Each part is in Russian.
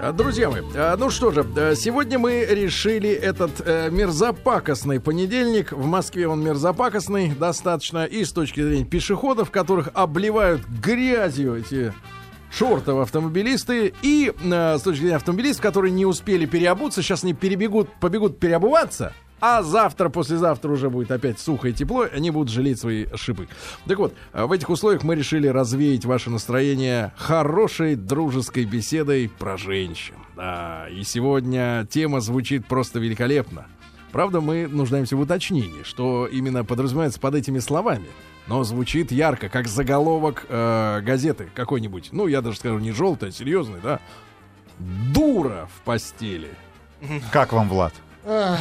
А, Друзья мои, а, ну что же, а, сегодня мы решили этот э, мерзопакостный понедельник. В Москве он мерзопакостный достаточно и с точки зрения пешеходов, которых обливают грязью эти шортов автомобилисты, и с точки зрения автомобилистов, которые не успели переобуться, сейчас они перебегут, побегут переобуваться, а завтра, послезавтра уже будет опять сухо и тепло, они будут жалеть свои шипы. Так вот, в этих условиях мы решили развеять ваше настроение хорошей дружеской беседой про женщин. Да, и сегодня тема звучит просто великолепно. Правда, мы нуждаемся в уточнении, что именно подразумевается под этими словами. Но звучит ярко, как заголовок э, газеты какой-нибудь. Ну, я даже скажу, не желтый, а серьезный, да. Дура в постели. Как вам, Влад? Да.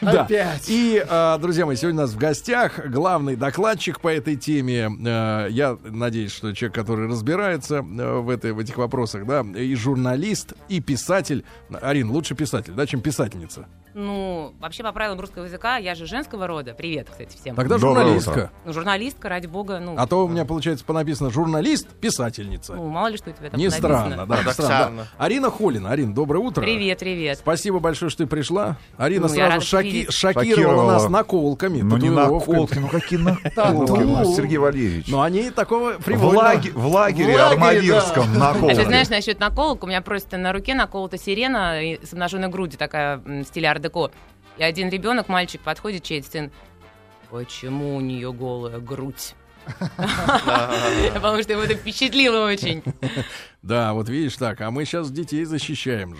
Опять. И, э, друзья мои, сегодня у нас в гостях главный докладчик по этой теме. Э, я надеюсь, что человек, который разбирается э, в, этой, в этих вопросах, да, и журналист, и писатель. Арин, лучше писатель, да, чем писательница. Ну, вообще по правилам русского языка я же женского рода. Привет, кстати, всем. Тогда Доброе журналистка. утро. Ну, журналистка, ради бога, ну, А то у меня, получается, понаписано журналист, писательница. ну, мало ли что у тебя там Не странно, да, не странно. Да. Арина Холина. Арин, доброе утро. Привет, привет. Спасибо большое, что ты пришла. Арина Ну, сразу шоки- шокировала Шокировала. нас наколками. Ну не наколки, ну какие наколки, ну, Сергей Валерьевич. Но они такого лаге- в лагере Армавирском А наколки. ты знаешь, насчет наколок, у меня просто на руке наколота сирена с обнаженной грудью такая в стиле ар-деко. И один ребенок, мальчик, подходит, чей сын, почему у нее голая грудь? Потому что его это впечатлило очень. Да, вот видишь так, а мы сейчас детей защищаем,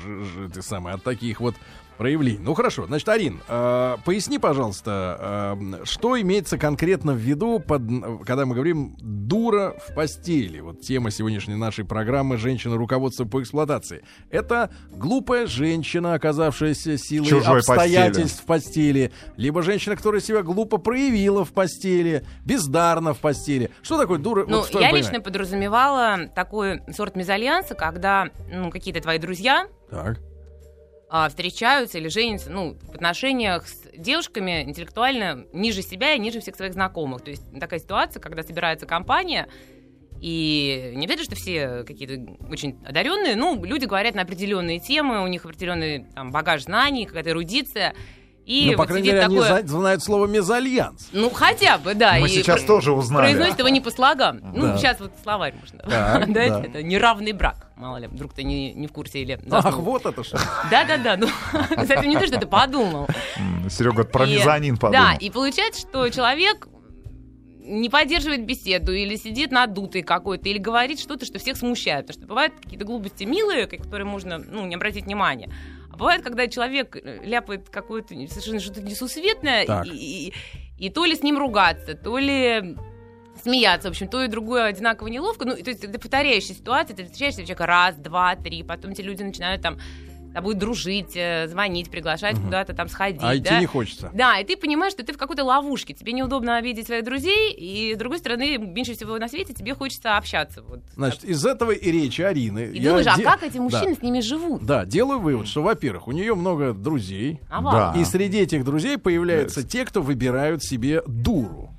ты самый, от таких вот проявлений. Ну хорошо, значит, Арин, э, поясни, пожалуйста, э, что имеется конкретно в виду, под, когда мы говорим «дура в постели». Вот тема сегодняшней нашей программы «Женщина. Руководство по эксплуатации». Это глупая женщина, оказавшаяся силой Чужой обстоятельств в постели, либо женщина, которая себя глупо проявила в постели, бездарно в постели. Что такое дура? Ну, вот я понимании? лично подразумевала такой сорт мезальянса, когда ну, какие-то твои друзья Так. А, встречаются или женятся ну, в отношениях с девушками интеллектуально ниже себя и ниже всех своих знакомых. То есть такая ситуация, когда собирается компания, и не обязательно, что все какие-то очень одаренные, ну, люди говорят на определенные темы, у них определенный там, багаж знаний, какая-то эрудиция. И ну, по вот крайней мере, они такое... зна- знают слово мезальянс. Ну, хотя бы, да. Мы и сейчас про- тоже узнали. Произносит его не по слогам. Да. Ну, сейчас вот словарь можно Так, дать. да. Это неравный брак. Мало ли, вдруг ты не, не в курсе или... Ах, заснул. вот это что. Да-да-да. Ну, кстати, не то, что ты подумал. Серега про И- мезонин подумал. Да, и получается, что человек не поддерживает беседу или сидит надутый какой-то, или говорит что-то, что всех смущает. Потому что бывают какие-то глупости милые, к- которые можно ну, не обратить внимания. А бывает, когда человек э, ляпает какое-то совершенно что-то несусветное, Так. и, и- и то ли с ним ругаться, то ли смеяться, в общем, то и другое одинаково неловко. Ну, то есть это повторяющая ситуация, ты встречаешься человека раз, два, три, потом эти люди начинают там с тобой дружить, э, звонить, приглашать куда-то там сходить. А идти да? не хочется. Да, и ты понимаешь, что ты в какой-то ловушке. Тебе неудобно обидеть своих друзей, и, с другой стороны, меньше всего на свете тебе хочется общаться. Вот. Значит, из этого и речи Арины. и я думаешь, а де- как эти Да. мужчины с ними живут? Да, делаю вывод, что, во-первых, у нее много друзей, А Да. и среди этих друзей появляются те, кто выбирают себе дуру.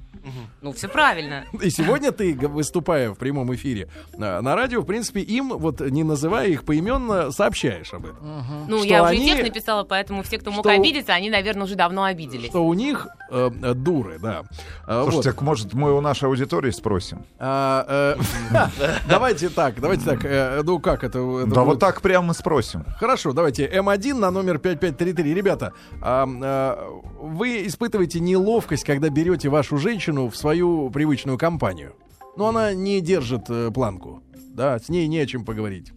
Ну, все правильно. И сегодня ты, выступая в прямом эфире на, на радио, в принципе, им, вот не называя их поименно, сообщаешь об этом. Ну, Что я уже они- и текст написала, поэтому все, кто мог что- обидеться, они, наверное, уже давно обиделись. Что у них э, э, дуры, да. А, вот. Слушайте, так, может, мы у нашей аудитории спросим? А, э, давайте так, давайте так. э, Ну как это? это Да будет? вот так прямо спросим. Хорошо, давайте М1 на номер 5533. Ребята, а, а, вы испытываете неловкость, когда берете вашу женщину в свою привычную компанию. Но она не держит э, планку. Да, с ней не о чем поговорить.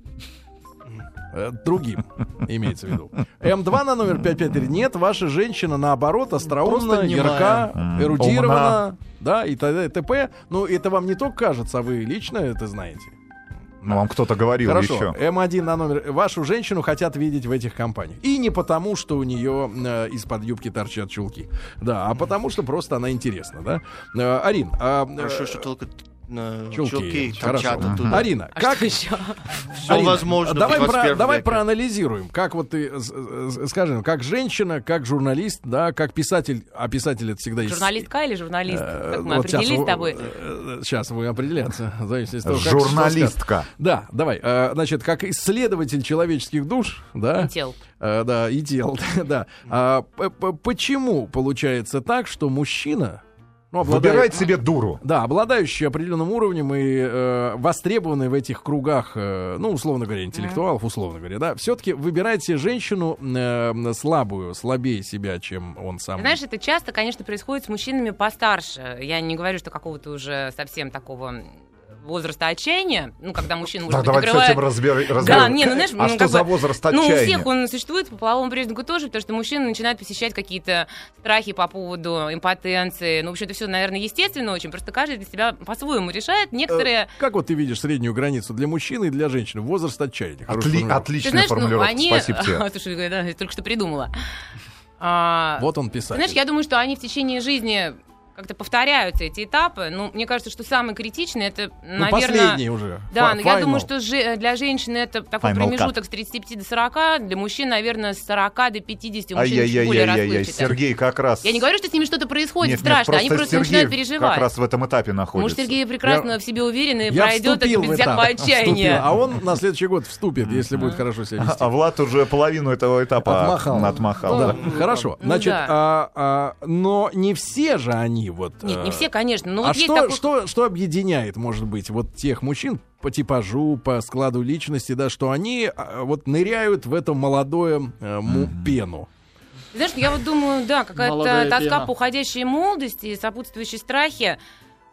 Э, Другим, имеется в виду. М2 на номер 553. Нет, ваша женщина, наоборот, остроумна, ярка, эрудирована. Да, и т.д. и т.п. Ну, это вам не только кажется, а вы лично это знаете. Ну, вам кто-то говорил Хорошо, еще. М1 на номер. Вашу женщину хотят видеть в этих компаниях. И не потому, что у нее э, из-под юбки торчат чулки. Да, а потому, что просто она интересна, да? Э, Арин, а, э, Хорошо, что только Чулки. чулки Хорошо. оттуда. Арина, А как еще? Все Арина, возможно давай, про- 21 давай проанализируем, как вот ты, скажем, как женщина, как журналист, да, как писатель, а писатель это всегда есть... Журналистка или журналист? Э, Как мы вот определились вы- с тобой? э, Сейчас вы определяться. в зависимости от того, как-. Журналистка. Да, давай. э, Значит, как исследователь человеческих душ, да, И тел. э, да, и тел, да. А, Почему получается так, что мужчина, ну, обладает- Выбирает себе дуру. да, обладающий определенным уровнем и э, востребованный в этих кругах, э, ну, условно говоря, интеллектуалов, условно говоря, да, все-таки выбирает себе женщину э, слабую, слабее себя, чем он сам. Знаешь, это часто, конечно, происходит с мужчинами постарше. Я не говорю, что какого-то уже совсем такого возраста отчаяния, ну, когда мужчина, может Так, быть, давайте с этим разбер- разберем. Да, не, ну, знаешь, а ну, что за бы- возраст Ну, у отчаяния? всех он существует по половому признаку тоже, потому что мужчина начинает посещать какие-то страхи по поводу импотенции. Ну, в общем, это все, наверное, естественно очень. Просто каждый для себя по-своему решает. Некоторые... Э, Как вот ты видишь среднюю границу для мужчины и для женщины? Возраст отчаяния. Отли- формулировка. Ты Отличная знаешь, ну, формулировка. они... Спасибо тебе. Слушай, да, я только что придумала. А, Вот он Ты писатель. знаешь, я думаю, что они в течение жизни как-то повторяются, эти этапы. Ну, мне кажется, что самое критичное, это, Ну, наверное... последний уже. Да, но я final. думаю, что же- для женщины это такой Final промежуток с 35 до 40, для мужчин, наверное, с 40 до 50, у мужчин чуть более Ай-яй-яй-яй-яй, расплывчато. Сергей как раз... Я не говорю, что с ними что-то происходит Нет, нет, страшно, они просто Сергей начинают переживать. как раз в этом этапе находится. Может, Сергей прекрасно Я- в себе уверен и Я пройдет это без всякого отчаяния. А он на следующий год вступит, если будет хорошо себя вести. А Влад уже половину этого этапа Отмахал. отмахал. Да, да. хорошо. Ну Значит, а, а, но не все же они вот. Нет, не э, все, конечно. Но а вот есть что, такой... что, что объединяет, может быть, вот тех мужчин по типажу, по складу личности, да, что они а, вот ныряют в это молодое э, пену? Знаешь, я вот думаю, да, какая-то тоска пена. по уходящей молодости и сопутствующие страхи.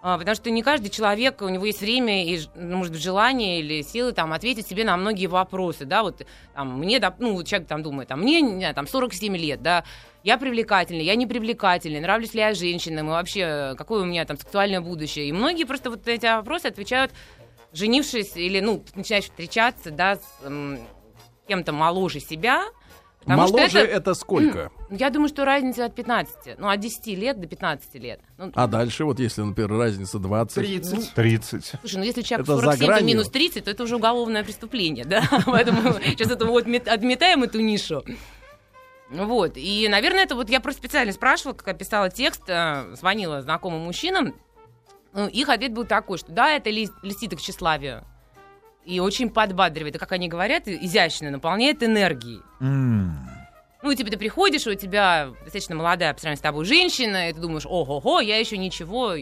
а, Потому что не каждый человек, у него есть время и, ну, может быть, желание или силы там, ответить себе на многие вопросы, да, вот там, мне, ну, человек там думает, там, мне, не знаю, там, 47 лет, да, я привлекательный, я не привлекательный, нравлюсь ли я женщинам, и вообще, какое у меня там сексуальное будущее. И многие просто вот на эти вопросы отвечают, женившись или, ну, начинаешь встречаться, да, с м, кем-то моложе себя, потому что Моложе это- это сколько? я думаю, что разница от 15. Ну, от 10 лет до 15 лет. Ну, А дальше, вот если, например, разница 20. 30. 30. Слушай, ну если человек Это за 47, то гранью. минус 30, то это уже уголовное преступление, да? Поэтому сейчас это вот мет- отметаем эту нишу. Вот. И, наверное, это вот я просто специально спрашивала, когда писала текст, э, звонила знакомым мужчинам. Ну, Их ответ был такой, что да, это ли- льстит их тщеславию. И очень подбадривает. И, как они говорят, изящно наполняет энергией. М. Ну, и типа ты приходишь, и у тебя достаточно молодая по сравнению с тобой женщина, и ты думаешь, ого-го, я еще ничего.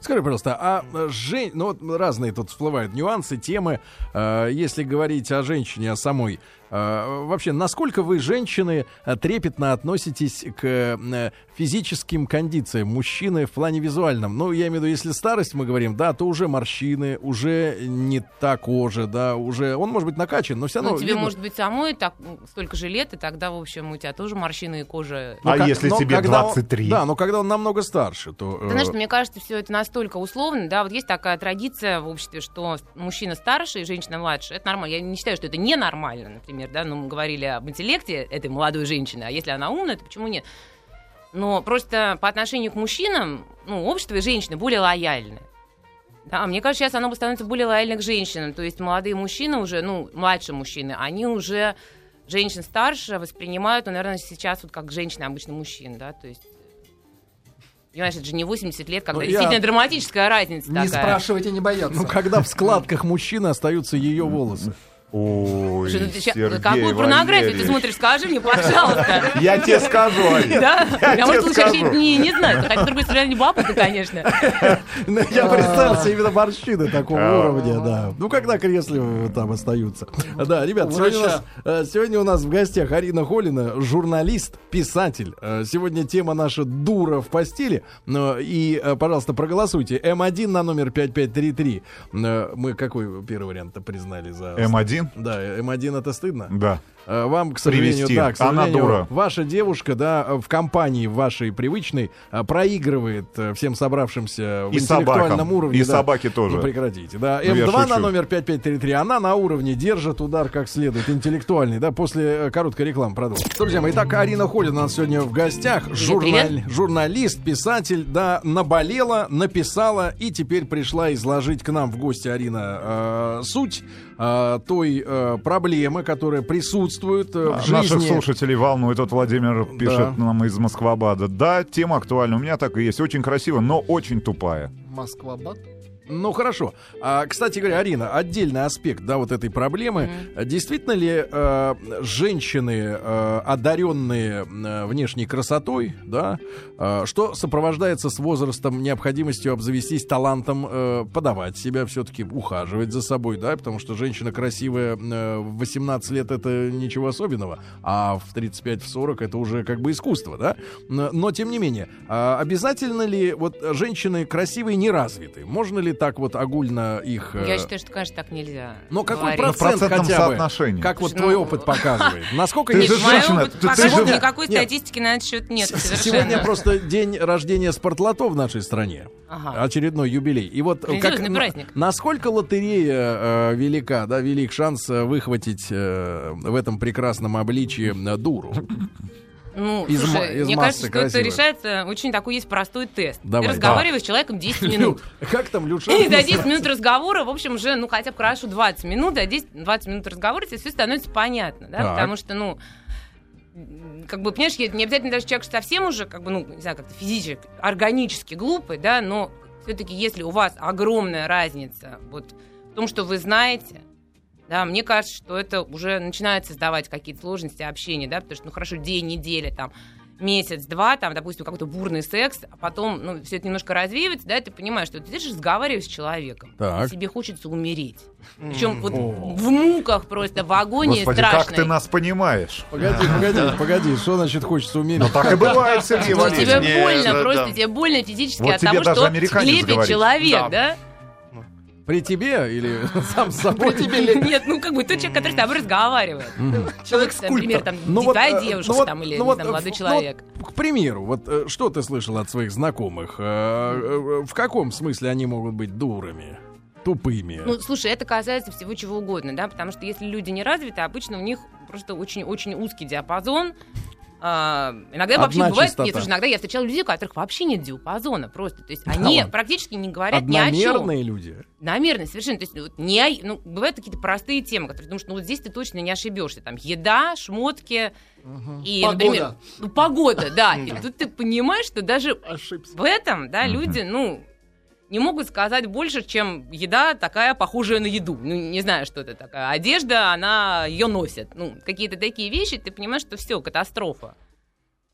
Скажи, пожалуйста, а э, жен... ну, вот разные тут всплывают нюансы, темы. Э, если говорить о женщине, о самой, э, вообще, насколько вы, женщины, э, трепетно относитесь к э, физическим кондициям мужчины в плане визуальном? Ну, я имею в виду, если старость мы говорим, да, то уже морщины, уже не та кожа, да, уже... Он может быть накачан, но все равно... Ну, тебе, видно- может быть, самой так, ну, столько же лет, и тогда, в общем, у тебя тоже морщины и кожа. Но А если тебе когда он- 23? да, но когда он намного старше, то... Ты знаешь, э, мне кажется, все это настолько условно, да, вот есть такая традиция в обществе, что мужчина старше и женщина младше, это нормально. Я не считаю, что это ненормально, например, да, ну, мы говорили об интеллекте этой молодой женщины, а если она умная, то почему нет? Но просто по отношению к мужчинам, ну, общество и женщины более лояльны. Да, мне кажется, сейчас оно становится более лояльно к женщинам. То есть молодые мужчины уже, ну, младшие мужчины, они уже женщин старше воспринимают, ну, наверное, сейчас вот как женщины обычно мужчин, да, то есть... Понимаешь, это же не 80 лет, когда Ну, я- действительно драматическая разница Не такая. спрашивайте, не бояться. Ну, когда в складках мужчины остаются ее волосы. Ой, Слушай, ну ты Сергей какую порнографию ты смотришь, скажи мне, пожалуйста. Я тебе скажу. Да? Я может, тебе лучше не, не знаю. Хотя, с другой стороны, не бабка, конечно. Ну, Я представил себе именно морщины такого А. уровня, да. Ну, когда кресле там остаются. Да, ребят, сегодня у, нас, э, нас в гостях Арина Холина, журналист, писатель. Э, Сегодня тема наша «Дура в постели». Но И, э, пожалуйста, проголосуйте. М1 на номер 5533. Э, Мы какой первый вариант признали за... М1? Да, М1 это стыдно? Да. э, вам, к сожалению, Привести. да, к Она сожалению, дура. ваша девушка, да, в компании вашей привычной э, проигрывает э, всем собравшимся в И интеллектуальном собакам. уровне. И да. собаки тоже. Ну, прекратите, да. Ну, я М2 на номер 5533, она на уровне держит удар как следует, интеллектуальный, да, после э, короткой рекламы продолжим. Друзья мои, итак, Арина Холина у нас сегодня в гостях, журнал- журналист, писатель, да, наболела, написала и теперь пришла изложить к нам в гости, Арина, э, суть э, той э, проблемы, которая присутствует э, в жизни. Наших слушателей волнует. Вот Владимир пишет Да. нам из Москвабада. Да, тема актуальна. У меня так и есть. Очень красиво, но очень тупая. Москва-Бат. Ну хорошо. А, кстати говоря, Арина, отдельный аспект, да, вот этой проблемы. А Действительно ли э, женщины, э, одаренные э, внешней красотой, да, э, что сопровождается с возрастом необходимостью обзавестись талантом э, подавать себя, все-таки ухаживать за собой, да, потому что женщина красивая э, в 18 лет это ничего особенного, а в 35-40 это уже как бы искусство, да. Но, тем не менее, а обязательно ли вот женщины красивые неразвитые? Можно ли так вот огульно их... э, Я считаю, что, конечно, так нельзя. но какой говорить. Ну, процент процентном хотя бы? соотношении. Как вот Слушай, твой ну, опыт показывает? Насколько Ты есть же женщина, опыт ты- ты показывает, же- никакой Нет. статистики на этот счет нет совершенно. Сегодня просто день рождения спортлото в нашей стране. Ага. Очередной юбилей. И вот как, праздник. насколько лотерея э, велика, да, велик шанс э, выхватить э, в этом прекрасном обличии э, дуру. Ну, Из слушай, из мне кажется, что это красивых. решается очень такой есть простой тест. Давай, Ты разговариваешь с человеком 10 минут. Как там, Люша? И за 10 минут разговора, в общем, уже, ну, хотя бы хорошо 20 минут, а 10, 20 минут разговора, тебе все становится понятно, да, Так. потому что, ну, как бы, понимаешь, не обязательно даже человек совсем уже, как бы, ну, не знаю, как-то физически, органически глупый, да, но все-таки, если у вас огромная разница вот в том, что вы знаете, да, мне кажется, что это уже начинает создавать какие-то сложности общения, да, потому что, ну, хорошо, день, неделя, там, месяц-два, там, допустим, какой-то бурный секс, а потом, ну, все это немножко развеивается, да, и ты понимаешь, что ты сидишь, разговариваешь с человеком, Так. и тебе хочется умереть. Причем вот в муках просто, в агонии Господи, страшной. как ты нас понимаешь? Погоди, погоди, погоди, что значит хочется умереть? Ну так и бывает, Сергей Ну, Валерьевич. тебе больно, просто тебе больно физически от того, что лепит человек, Да. При тебе или сам с собой? Нет, ну как бы тот человек, который с тобой разговаривает. Человек Ну, Например, там Ну вот, дикая э, девушка ну там или ну молодой э, человек. ну, к примеру, вот э, что ты слышал от своих знакомых? В каком смысле они могут быть дурами? Тупыми? Ну, слушай, это касается всего чего угодно, да, потому что если люди не развиты, обычно у них просто очень-очень узкий диапазон. А, иногда Одна вообще бывает, частота. нет, слушай, иногда я встречала людей, у которых вообще нет диапазона просто. То есть они ладно. практически не говорят ни о чем. Одномерные люди. Намеренно, совершенно. То есть, вот, не, о- ну, бывают какие-то простые темы, которые думаешь, ну вот здесь ты точно не ошибешься. Там еда, шмотки и, Погода. например, ну, погода, да. И тут ты понимаешь, что даже Ошибся. в этом, да, люди, ну, не могут сказать больше, чем еда такая похожая на еду. Ну, не знаю, что это такая. Одежда, она ее носит. Ну, какие-то такие вещи, ты понимаешь, что все, катастрофа.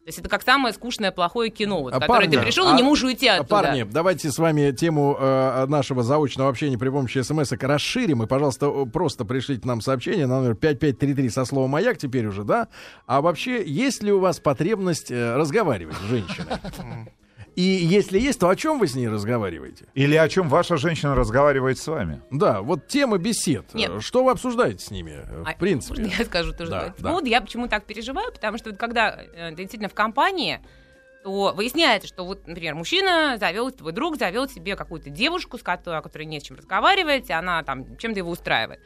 То есть это как самое скучное плохое кино, вот, А, которое ты пришел а- и не можешь уйти А, оттуда. Парни, давайте с вами тему э, нашего заочного общения при помощи смс расширим. И, пожалуйста, просто пришлите нам сообщение на номер 5533 со словом «Маяк» теперь уже, да? А вообще, есть ли у вас потребность э, разговаривать с женщиной? И если есть, то о чем вы с ней разговариваете? Или о чем ваша женщина разговаривает с вами? Да, вот тема бесед. Нет. Что вы обсуждаете с ними, э, в А, принципе? можно Я скажу тоже. Да, да. поводу. Я почему так переживаю, потому что вот когда э, ты действительно в компании, то выясняется, что вот, например, мужчина завел, твой друг завел себе какую-то девушку, с которой, о которой не с чем разговаривать, и она там чем-то его устраивает.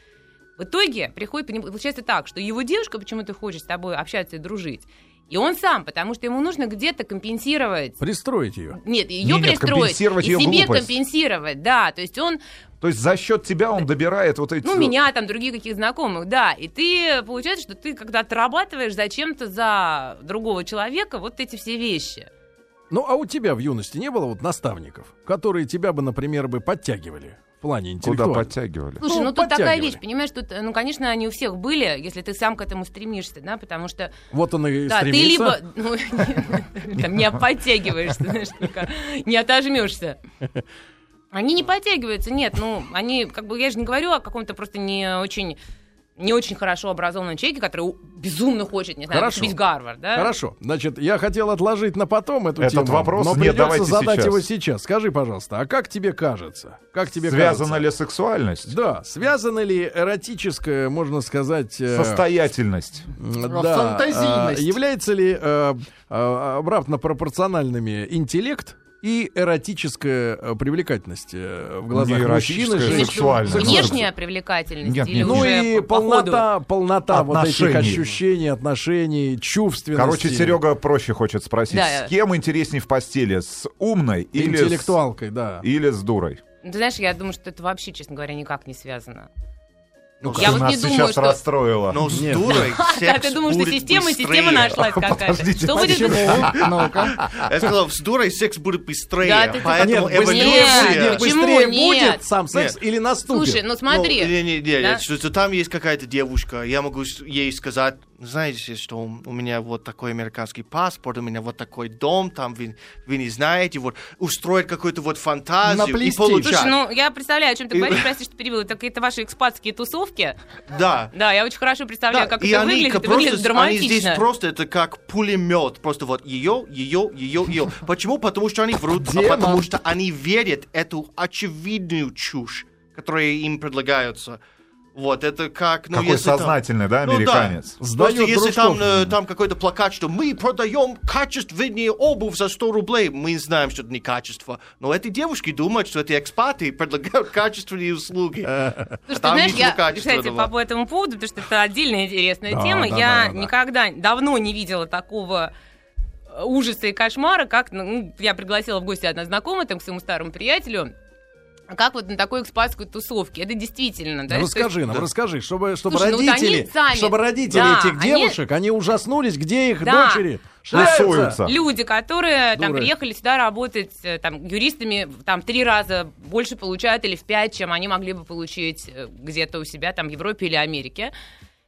В итоге приходит, получается так, что его девушка почему-то хочет с тобой общаться и дружить, и он сам, потому что ему нужно где-то компенсировать Пристроить ее. нет, ее нет, пристроить компенсировать и её себе глупость. компенсировать, да, то есть он То есть за счет тебя он добирает вот эти... ну, меня, там, других каких знакомых, да. И ты, получается, что ты когда отрабатываешь зачем-то за другого человека вот эти все вещи. Ну, а у тебя в юности не было вот наставников, которые тебя бы, например, бы подтягивали в плане Куда интеллектуального? подтягивали? Слушай, Ну, ну, тут такая вещь, понимаешь, тут, ну, конечно, они у всех были, если ты сам к этому стремишься, да, потому что, Вот он и да, ты стремится. либо, ну, там, не подтягиваешься, знаешь, только не отожмешься. Они не подтягиваются, нет, ну, они, как бы, я же не говорю о каком-то просто не очень не очень хорошо образованном человеке, который безумно хочет, не знаю, Хорошо. поступить в Гарвард, да? Хорошо. Значит, я хотел отложить на потом эту Этот тему. вопрос? но Нет, придется давайте задать сейчас. его сейчас. Скажи, пожалуйста, а как тебе кажется? Как тебе Связана кажется? ли сексуальность? Да, связана ли эротическая, можно сказать, э, Состоятельность. м, да, Фантазийность. э, является ли э, э, обратно пропорциональными интеллект и эротическая э, привлекательность э, в глазах мужчины, сексуальная. Внешняя привлекательность Нет, или нет. Ну уже и по- по ходу? полнота, полнота вот этих ощущений, отношений, чувственности. Короче, Серега проще хочет спросить, Да. с кем интересней в постели? С умной или с, интеллектуалкой, да. или с дурой? Ну, Ты знаешь, я думаю, что это вообще, честно говоря, никак не связано. Ну, Я вот не думаю, сейчас что- расстроила. Но с Нет. дурой Да, ты думаешь, что будет система, система нашлась какая-то. Что будет Почему? Ну-ка. Я сказал, с дурой секс будет быстрее. Да, поэтому быстрее, эволюция... Быстрее Нет. будет сам секс или наступит? Слушай, ну смотри. Ну, не, не, не, да? что, там есть какая-то девушка, я могу ей сказать, знаете, что у меня вот такой американский паспорт, у меня вот такой дом, там вы, вы не знаете, вот устроить какую-то вот фантазию и Наплести. получать. Слушай, ну я представляю, о чем ты И- говоришь, прости, что перебила. Это какие-то ваши экспатские тусовки. Да. Да, я очень хорошо представляю, Да, как и это они выглядит. Это выглядит просто, они здесь драматично. просто это как пулемет, просто вот ее, ее, ее, ее. Почему? Потому что они врут, а потому что они верят эту очевидную чушь, которая им предлагается. Вот, это как... Ну, Какой если там- сознательный, да, Ну да. американец? Сдаёт Просто если там, дружков. э, там какой-то плакат, что мы продаем качественнее обувь за 100 рублей, мы знаем, что это не качество. Но эти девушки думают, что эти экспаты предлагают качественные услуги. Слушай, ты Там знаешь, я, кстати, по этому поводу, потому что это отдельная интересная Да, тема, да, я да, да, да. никогда давно не видела такого э, ужаса и кошмара, как, ну, я пригласила в гости одна знакомая, там, к своему старому приятелю, как вот на такой экспатской тусовке. Это действительно, да, Ну, расскажи нам, расскажи, чтобы, чтобы Слушай, ну вот родители, они сами- чтобы родители Да, этих они- девушек, они ужаснулись, где их Да. дочери шляются. Люди, которые там Дуры. приехали сюда работать э, там юристами, там три раза больше получают или в пять, чем они могли бы получить э, где-то у себя там в Европе или Америке.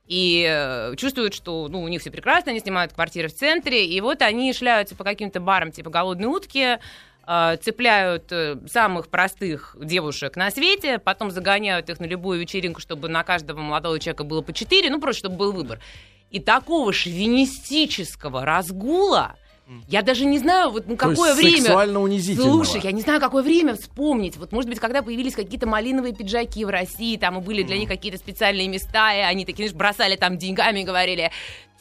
И э, чувствуют, что ну, у них все прекрасно, они снимают квартиры в центре, и вот они шляются по каким-то барам типа голодной утки, цепляют э, самых простых девушек на свете, потом загоняют их на любую вечеринку, чтобы на каждого молодого человека было по четыре, ну просто чтобы был выбор. И такого шовинистического разгула, я даже не знаю, вот ну, То есть какое время. сексуально унизительного. Слушай, я не знаю, какое время вспомнить. Вот, может быть, когда появились какие-то малиновые пиджаки в России, там и были для них какие-то специальные места, и они такие, знаешь, бросали там деньгами и говорили,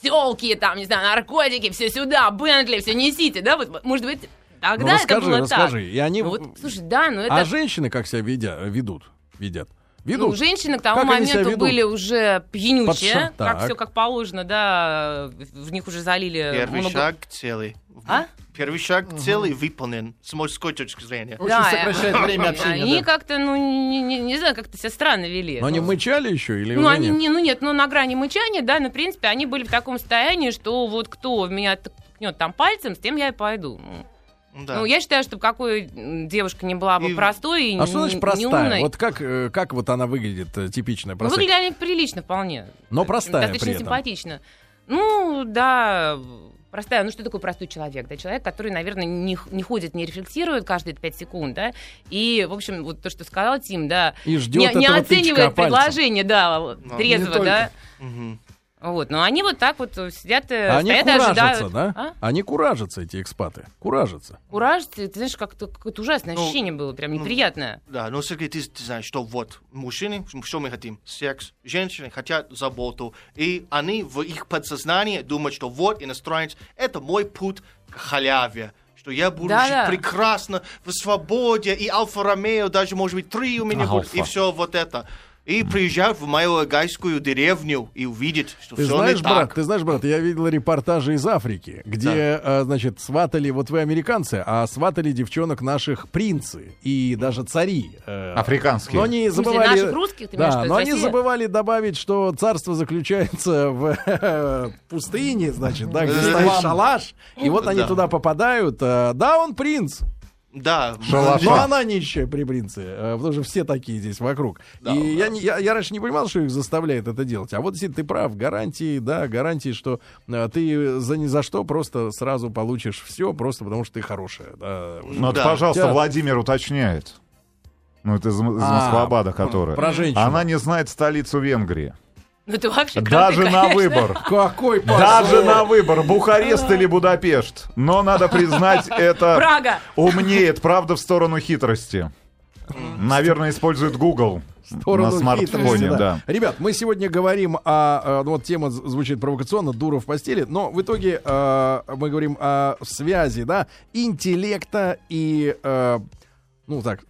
телки, там, не знаю, наркотики, все сюда, Бентли, все несите, да? Вот, может быть, тогда Ну, это расскажи, было расскажи. так. И они... Ну, вот, слушай, да, ну это... А женщины как себя ведя- ведут? Ведят? Ну, Ведут? женщины к тому Как моменту были уже пьянючие, Подша- как все как положено, да, в них уже залили Первый много- шаг цели. А? Первый шаг к цели выполнен с мужской точки зрения. Очень Да, сокращает э, время общения. Они да. как-то, ну, не, не- не знаю, как-то себя странно вели. Но они Ну, мычали еще или Ну, уже они, нет? не, ну нет, ну на грани мычания, да, но в принципе они были в таком состоянии, что вот кто в меня ткнет там пальцем, с тем я и пойду. Ну, Да. Ну, я считаю, что какой девушка не была бы И- простой и А что значит не- простая? неумной. Вот как, э, как вот она выглядит, э, типичная Ну, простая? выглядели они прилично вполне. Но простая Достаточно при этом. симпатично. Ну, да, простая. Ну, что такое простой человек? Да, человек, который, наверное, не, не ходит, не рефлексирует каждые 5 секунд, да, и, в общем, вот то, что сказал Тим, да, И не, ждет не этого оценивает пальцем. предложение, да, Ну, трезво, не да. Мгм. Вот, но они вот так вот сидят, э, А Они стоят и куражатся, ожидают. да? А? Они куражатся, эти экспаты. Куражатся. Кураж, ты, знаешь, как-то какое-то ужасное Ну, ощущение было, прям ну, неприятное. Да, но Сергей, ты, ты знаешь, что вот мужчины, что мы хотим? Секс. Женщины хотят заботу. И они в их подсознании думают, что вот иностранец, это мой путь к халяве. Что я буду Да-да. жить прекрасно, в свободе, и Альфа-Ромео, даже, может быть, три у меня будет, и Альфа. все вот это. И приезжают в мою гайскую деревню и увидят, что Ты все знаешь, не брат, так. ты знаешь, брат, я видел репортажи из Африки, где, э, значит, сватали, вот вы американцы, а сватали девчонок наших принцы и даже цари. э, Африканские. Но они смысле, забывали... наших русских, ты да, но они забывали добавить, что царство заключается в э, пустыне, значит, да, где стоит шалаш, и вот они Да. туда попадают. э, Да, он принц, Да, Шалаш. но она нищая при принце, э, потому что все такие здесь вокруг. Да, и да. я, я, я раньше не понимал, что их заставляет это делать. А вот если ты прав, гарантии, да, гарантии, что э, ты за ни за что просто сразу получишь все, просто потому что ты хорошая. Да. Ну, Да. пожалуйста, Да. Владимир уточняет. Ну, это из, из А, Москвабада, которая. про женщину. Она не знает столицу Венгрии. Ну ты вообще Даже крутый, на конечно. выбор. Какой посол? Даже на выбор, Бухарест или Будапешт. Но надо признать, это Прага. умнеет, правда, в сторону хитрости. Наверное, использует Google сторону на смартфоне, хитрости, да. Ребят, мы сегодня говорим о... э, ну, вот тема звучит провокационно, дура в постели, но в итоге э, мы говорим о связи, да, интеллекта и, э, ну так,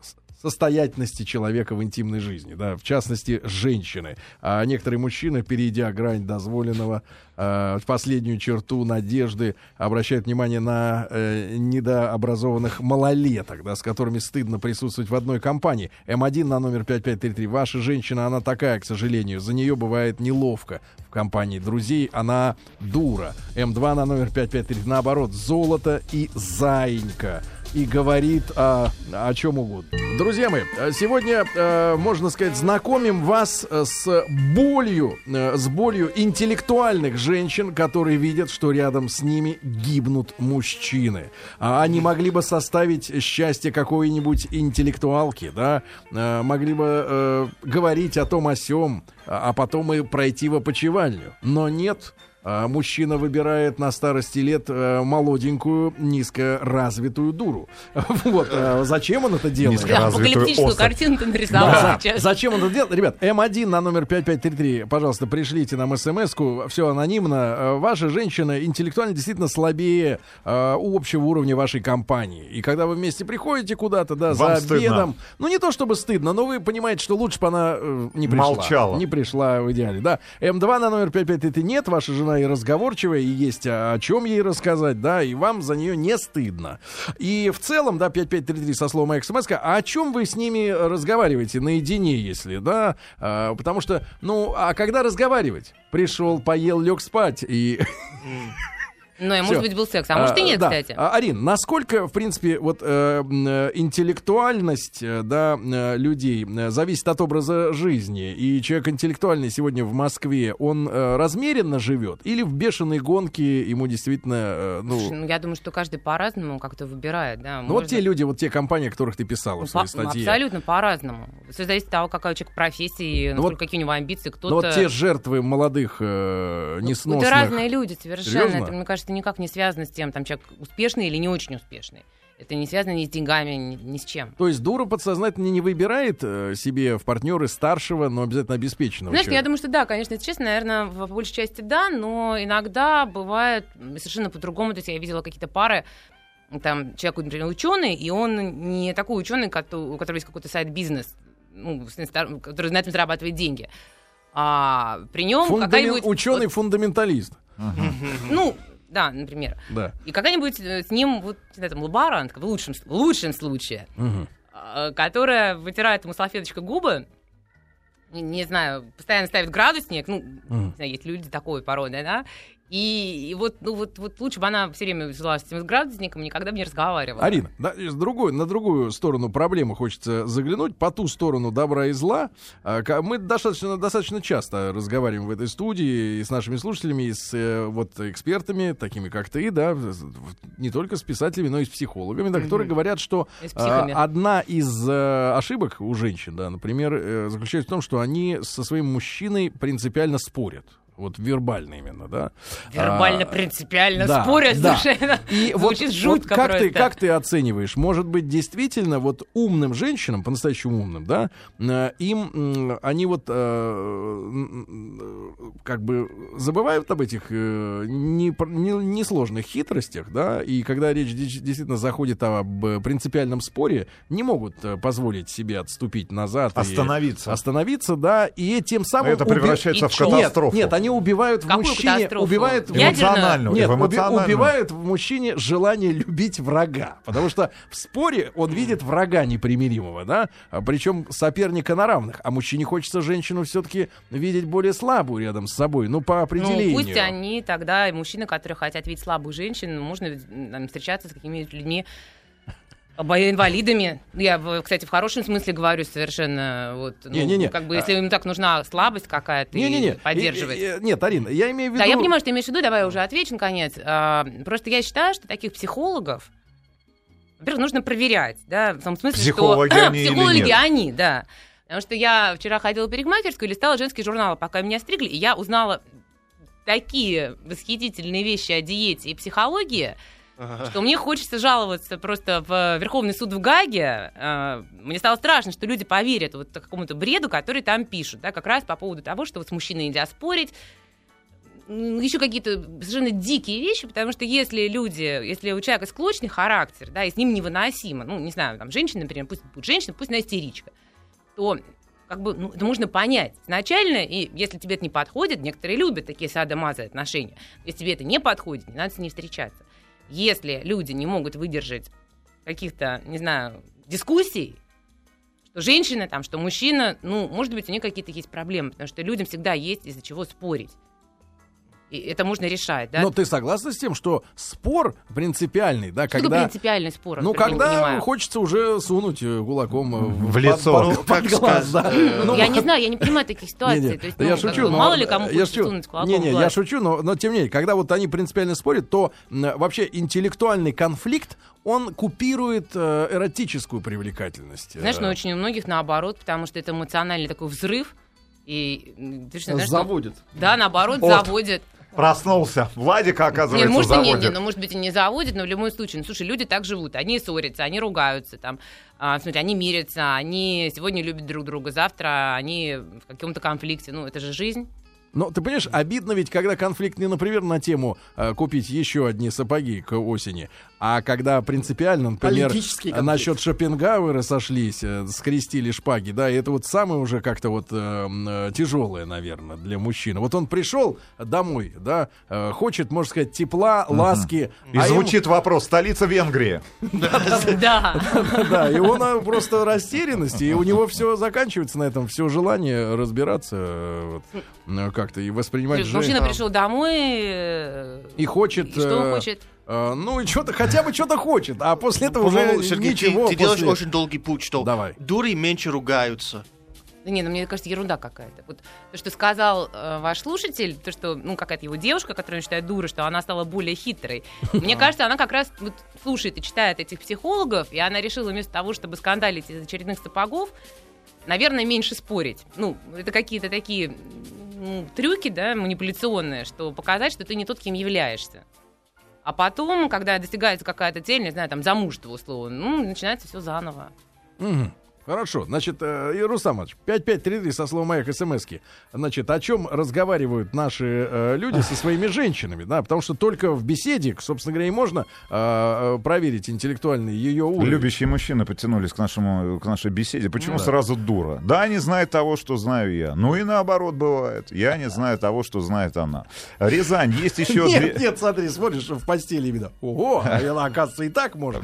состоятельности человека в интимной жизни, да, в частности, женщины. А некоторые мужчины, перейдя грань дозволенного, э, последнюю черту надежды, обращают внимание на э, недообразованных малолеток, да, с которыми стыдно присутствовать в одной компании. М1 на номер 5533. Ваша женщина, она такая, к сожалению. За нее бывает неловко в компании друзей. Она дура. М2 на номер 5533. Наоборот, золото и заинька и говорит о, о чем угодно. Друзья мои, сегодня, э, можно сказать, знакомим вас э, с болью, э, с болью интеллектуальных женщин, которые видят, что рядом с ними гибнут мужчины. А они могли бы составить счастье какой-нибудь интеллектуалки, да, могли бы говорить о том о сём, а а потом и пройти в опочивальню. Но нет, мужчина выбирает на старости лет э, молоденькую, низкоразвитую дуру. Вот. а Зачем он это делает? Низко- Да, Развитую апокалиптическую картину ты нарисовал Да. сейчас. Зачем он это делает? Ребят, М1 на номер 5533, пожалуйста, пришлите нам смс-ку, все анонимно. Э, Ваша женщина интеллектуально действительно слабее э, у общего уровня вашей компании. И когда вы вместе приходите куда-то, да, Вам за стыдно. обедом, ну не то чтобы стыдно, но вы понимаете, что лучше бы она э, не пришла. Молчала. Не пришла в идеале, да. М2 на номер 5533 нет, ваша жена и разговорчивая, и есть о, о чем ей рассказать, да, и вам за нее не стыдно. И в целом, да, 5533 со словом смс а о чем вы с ними разговариваете наедине, если, да, А, потому что, ну, а когда разговаривать? Пришел, поел, лег спать, и Ну, и Всё. может быть, был секс. А может и нет, да. кстати. А, Арин, насколько, в принципе, вот э, э, интеллектуальность э, да, э, людей зависит от образа жизни? И человек интеллектуальный сегодня в Москве, он э, размеренно живет? Или в бешеной гонке ему действительно, э, ну... Слушай, ну, я думаю, что каждый по-разному как-то выбирает, да. ну, вот те люди, вот те компании, о которых ты писала Ну, в своей по- статье. Абсолютно по-разному. Все зависит от того, какая у человека профессия, Ну, насколько, вот- какие у него амбиции. Кто-то... Ну, вот те жертвы молодых э, несносных... Это разные люди совершенно. Серьезно? Это, мне кажется, никак не связано с тем, там человек успешный или не очень успешный. Это не связано ни с деньгами, ни, ни с чем. То есть дура подсознательно не выбирает э, себе в партнеры старшего, но обязательно обеспеченного Знаешь, я человека. думаю, что да, конечно, если честно, наверное, в большей части да, но иногда бывает совершенно по-другому. То есть я видела какие-то пары, там человек, например, ученый, и он не такой ученый, у которого есть какой-то сайт-бизнес, ну, который на этом зарабатывает деньги. А при нем Фундаме- какая-нибудь... Ученый фундаменталист. Ну, да, например. Да. И какая-нибудь э, с ним, вот, не знаю, там, лаборантка, в лучшем, в лучшем случае, э, которая вытирает ему салфеточкой губы, не, не знаю, постоянно ставит градусник, ну, Мгм. не знаю, есть люди такой породы, да, и, и вот, ну, вот, вот лучше бы она все время жила с этим градусником, никогда бы не разговаривала. Арина, да, с другой, на другую сторону проблемы хочется заглянуть, по ту сторону добра и зла. А, Мы достаточно, достаточно часто разговариваем в этой студии и с нашими слушателями, и с э, вот, экспертами, такими как ты, да, не только с писателями, но и с психологами, да, которые говорят, что а, одна из э, ошибок у женщин, да, например, э, заключается в том, что они со своим мужчиной принципиально спорят. Вот вербально именно, да. Вербально, А, принципиально да, спорят, да. слушай, это И вот, звучит вот жутко как, ты, как ты оцениваешь? Может быть, действительно, вот умным женщинам, по-настоящему умным, да, э, им они вот э, как бы забывают об этих э, не- не- несложных хитростях, да, и когда речь действительно заходит об принципиальном споре, не могут позволить себе отступить назад. и Остановиться. Остановиться, да, и тем самым... Это превращается в И чё? Нет, катастрофу. Нет, они убивают в Какую мужчине... катастрофу? Убивают? Эмоциональную. нет, эмоциональную. убивают в мужчине желание любить врага. Потому что в споре он видит врага непримиримого, да? А Причем соперника на равных. А мужчине хочется женщину все-таки видеть более слабую рядом с собой. Ну, по определению. Ну, пусть они тогда, и мужчины, которые хотят видеть слабую женщину, можно там, встречаться с какими-то людьми, инвалидами. Я, кстати, в хорошем смысле говорю совершенно. Вот, ну, Не-не-не. Как бы, если им так нужна слабость какая-то, и Не-не-не. поддерживать. И- и- Нет, Арина, я имею в виду... Да, я понимаю, что ты имеешь в виду, давай я уже отвечу, наконец. А, просто я считаю, что таких психологов, во-первых, нужно проверять, да, в том смысле, Психологи что... они или Психологи они, да. Потому что я вчера ходила в парикмахерскую и листала женские журналы, пока меня стригли, и я узнала такие восхитительные вещи о диете и психологии, что мне хочется жаловаться просто в Верховный суд в Гаге. Э, Мне стало страшно, что люди поверят вот какому-то бреду, который там пишут, да, как раз по поводу того, что вот с мужчиной нельзя спорить, еще какие-то совершенно дикие вещи, потому что если люди, если у человека склочный характер, да, и с ним невыносимо, ну, не знаю, там, женщина, например, пусть будет женщина, пусть она истеричка, то как бы, ну, это можно понять изначально, и если тебе это не подходит, некоторые любят такие садомазы отношения, если тебе это не подходит, не надо с ней встречаться. Если люди не могут выдержать каких-то, не знаю, дискуссий, что женщина там, что мужчина, ну, может быть, у них какие-то есть проблемы, потому что людям всегда есть из-за чего спорить. И это можно решать, да? Но ты согласна с тем, что спор принципиальный, да, Что когда... принципиальный спор? Ну, не когда понимаю. хочется уже сунуть э, кулаком э, В под- лицо. под- Ну, под как глаз, да. Ну, Я не знаю, я не понимаю таких ситуаций. Не-не, То есть, ну, я шучу, бы, но мало ли кому я хочется шучу. сунуть кулаком Не-не, в я шучу, но, но тем не менее, когда вот они принципиально спорят, то вообще интеллектуальный конфликт, он купирует э, эротическую привлекательность. Знаешь, но очень у многих наоборот, потому что это эмоциональный такой взрыв. И ты же знаешь, что- Заводит. Да, наоборот, Вот. заводит. Проснулся. Владика, Не, оказывается, ну, может, и не, заводит. не, ну, может быть, и не заводит, но в любом случае, ну, слушай, люди так живут, они ссорятся, они ругаются, там, а, смотри, они мирятся, они сегодня любят друг друга, завтра они в каком-то конфликте, ну, это же жизнь. Но ты понимаешь, обидно ведь, когда конфликт не, например, на тему э, купить еще одни сапоги к осени, а когда принципиально, например, насчет Шопенгауэра сошлись, э, скрестили шпаги, да, и это вот самое уже как-то вот э, тяжелое, наверное, для мужчины. Вот он пришел домой, да, э, хочет, можно сказать, тепла, ласки. И а звучит вопрос. Столица Венгрии. Да. Да, и он а, просто растерянности, и у него все заканчивается на этом, все желание разбираться э, э, как-то и воспринимать. Мужчина пришел домой, э, И хочет... что он э, хочет? Э, ну, и что-то, хотя бы что-то хочет, а после этого уже Сергей, ты, ничего. ты делаешь после- очень долгий путь, что Давай. дури меньше ругаются. Да не, ну мне кажется, ерунда какая-то. Вот то, что сказал э, ваш слушатель, то, что, ну, какая-то его девушка, которую он считает дурой, что она стала более хитрой. Мне кажется, она как раз вот, слушает и читает этих психологов, и она решила вместо того, чтобы скандалить из очередных сапогов, наверное, меньше спорить. Ну, это какие-то такие м, трюки, да, манипуляционные, что показать, что ты не тот, кем являешься. А потом, когда достигается какая-то цель, не знаю, там, замужество условно, ну, начинается все заново. Мгм. Хорошо, значит, э, Иванович, 5533 со словом «Маяк» смски. Значит, о чем разговаривают наши э, люди со своими женщинами, да, потому что только в беседе, собственно говоря, и можно э, э, проверить интеллектуальный ее уровень. Любящие мужчины потянулись к, нашему, к нашей беседе. Почему Ну да. сразу дура? Да, не знает того, что знаю я. Ну и наоборот бывает. Я не знаю того, что знает она. Рязань, есть еще Нет, две... нет, смотри, смотришь в постели видно. Ого, а она, оказывается, и так может.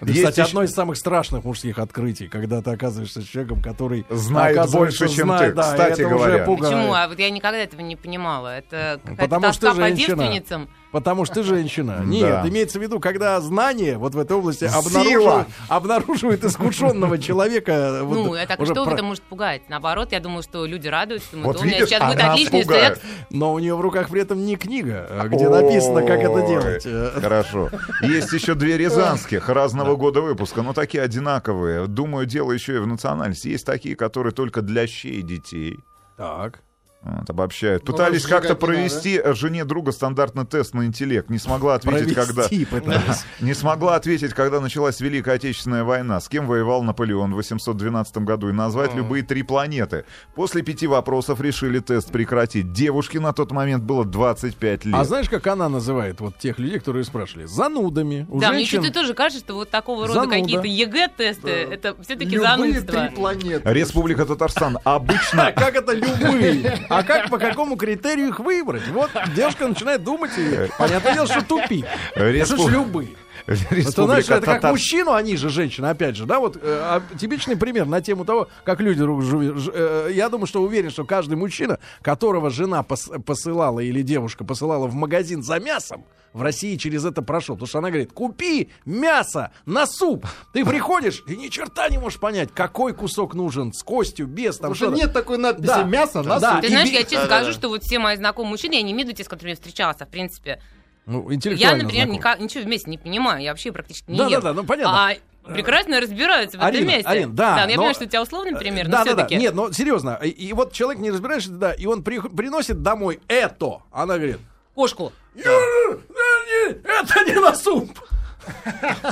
Это, кстати, одно из самых страшных мужских открытий, когда ты оказываешься с человеком, который Знает больше, чем знает, ты, да, кстати это уже говоря. пугает. Почему? А вот я никогда этого не понимала. Это какая-то Потому что тоска по женщина. девственницам. Потому что ты женщина. Да. Нет, имеется в виду, когда знание вот в этой области обнаруживает, обнаруживает искушенного человека. вот Ну, это так уже что про- это может пугать? Наоборот, я думаю, что люди радуются. Думают, Вот «О, у меня видишь, сейчас будет отличный секс. Но у нее в руках при этом не книга, а где написано, как это делать. Хорошо. Есть еще две рязанских разного года выпуска, но такие одинаковые. Думаю, дело еще и в национальности. Есть такие, которые только для щей детей. Так. Вот, обобщают. Ну, Пытались как-то не надо. провести э, жене друга стандартный тест на интеллект. Не смогла ответить, когда... Провести пытались. Не смогла ответить, когда началась Великая Отечественная война. С кем воевал Наполеон в 812 году и назвать любые три планеты. После пяти вопросов решили тест прекратить. Девушке на тот момент было 25 лет. А знаешь, как она называет вот тех людей, которые спрашивали? Занудами. У Да, мне что-то тоже кажется, что вот такого рода Зануда. какие-то ЕГЭ-тесты, это все-таки Любые занудство. три планеты. Республика Татарстан обычно... А как это любые? А как по какому критерию их выбрать? Вот девушка начинает думать, и понятное дело, что тупик. Ну, что ж Респу- любые? Это, знаешь, это как мужчину, они же женщины, опять же, да, вот э, а, типичный пример на тему того, как люди друг э, Я думаю, что уверен, что каждый мужчина, которого жена пос- посылала или девушка посылала в магазин за мясом, в России через это прошел. Потому что она говорит, купи мясо на суп. Ты приходишь и ни черта не можешь понять, какой кусок нужен, с костью, без, там Потому что нет такой надписи Да. «мясо на Да. суп». Ты знаешь, я честно Да-да-да. скажу, что вот все мои знакомые мужчины, я не имею в виду те, с которыми я встречалась, а в принципе, Ну, я, интеллектуально например, знаком. ника- ничего вместе не понимаю, я вообще практически не Да, ем. да, да, ну понятно. А прекрасно разбираются в этом Арина, месте. Арина, да, но я но- понимаю, что у тебя условный пример, но да, да, да. все-таки. Нет, но серьезно. И, и вот человек не разбираешься, да, и он при- приносит домой это. Она говорит, Кошку. Это не на суп.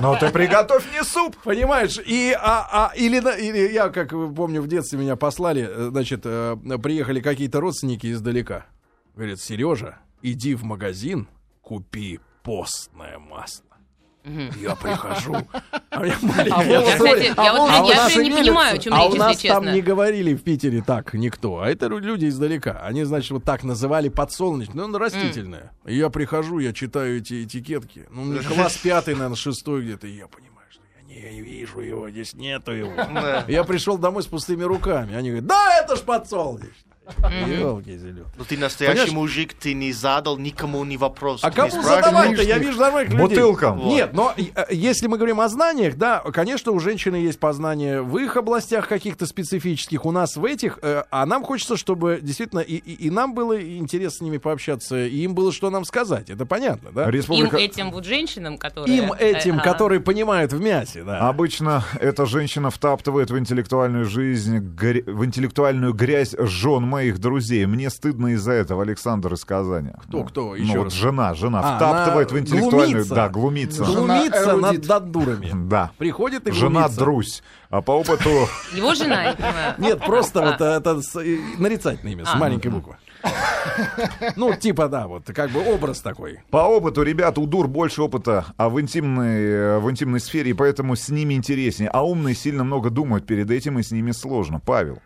Но ты приготовь мне суп. Понимаешь, и а, а, или, на- или я, как помню, в детстве меня послали, э, значит, э, приехали какие-то родственники издалека. Говорят, Сережа, иди в магазин, купи постное масло. Я прихожу, а Я, не понимаю, о чем а речь, у нас там не говорили в Питере так никто, а это люди издалека. Они, значит, вот так называли подсолнечное, ну, растительное. И я прихожу, я читаю эти этикетки. Ну, мне класс пятый, наверное, шестой где-то, и я понимаю, что я не вижу его, здесь нету его. Я пришел домой с пустыми руками. Они говорят, да, это ж подсолнечное. Елки зеленые. Ну ты настоящий Понимаешь? мужик, ты не задал никому ни вопрос. А кому задавать-то? Я вижу нормальных людей. Бутылкам. Вот. Нет, но э, если мы говорим о знаниях, да, конечно, у женщины есть познания в их областях каких-то специфических, у нас в этих, э, а нам хочется, чтобы действительно и, и- и нам было интересно с ними пообщаться, и им было что нам сказать, это понятно, да? Им Республика... этим вот женщинам, которые... Им этим, э, а, которые понимают в мясе, да. Обычно эта женщина втаптывает в интеллектуальную жизнь, в интеллектуальную грязь жен моих друзей. Мне стыдно из-за этого, Александр из Казани. Кто, кто? Ну, Еще вот раз. жена, жена А, втаптывает в интеллектуальную... глумится. Да, глумится. Глумится над, над дурами. Да. Приходит и Жена глумится. Друсь. А по опыту... Его жена, я понимаю. Нет, просто А. вот это с- нарицательное имя, с А. маленькой буквы. Ну, типа, да, вот как бы образ такой. По опыту, ребят, у дур больше опыта а в, интимной, э, в интимной сфере, и поэтому с ними интереснее. А умные сильно много думают перед этим, и с ними сложно. Павел.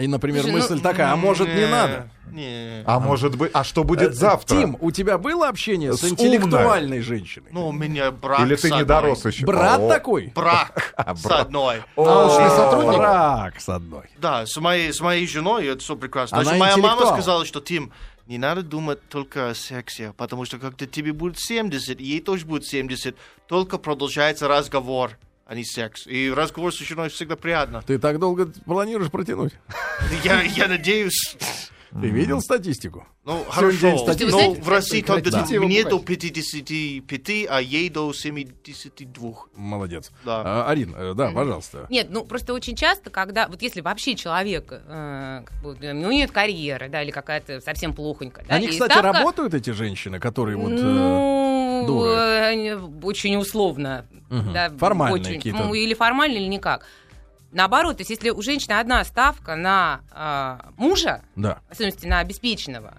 И, например, Слушай, ну, мысль такая, а может не надо? Не. А может быть... А что будет завтра? Тим, у тебя было общение с, С интеллектуальной женщиной? Ну, у меня брак Или с ты не дорос еще? Брат О, такой? Брак с брак. одной. Научный сотрудник? Брак с одной. Да, с моей, с моей женой это все прекрасно. Она Даже моя мама сказала, что Тим, не надо думать только о сексе, потому что когда тебе будет 70, и ей тоже будет 70, только продолжается разговор, а не секс. И разговор с женой всегда приятно. Ты так долго планируешь протянуть? Я, я надеюсь. Ты видел статистику? Ну, хорошо. статистики. Но Знаете, в России когда его мне до 55, а ей до 72. Молодец. Да. А, Арин, э, да, пожалуйста. Нет, ну просто очень часто, когда вот если вообще человек, э, как бы, у него нет карьеры, да, или какая-то совсем плохонькая, да, Они, кстати, ставка- работают, эти женщины, которые вот... э, Ну, дуры. э, очень условно. Мгм. да, Формальные очень, какие-то. ну, или формально, или никак. Наоборот, то есть если у женщины одна ставка на а, мужа, Да. в особенности на обеспеченного,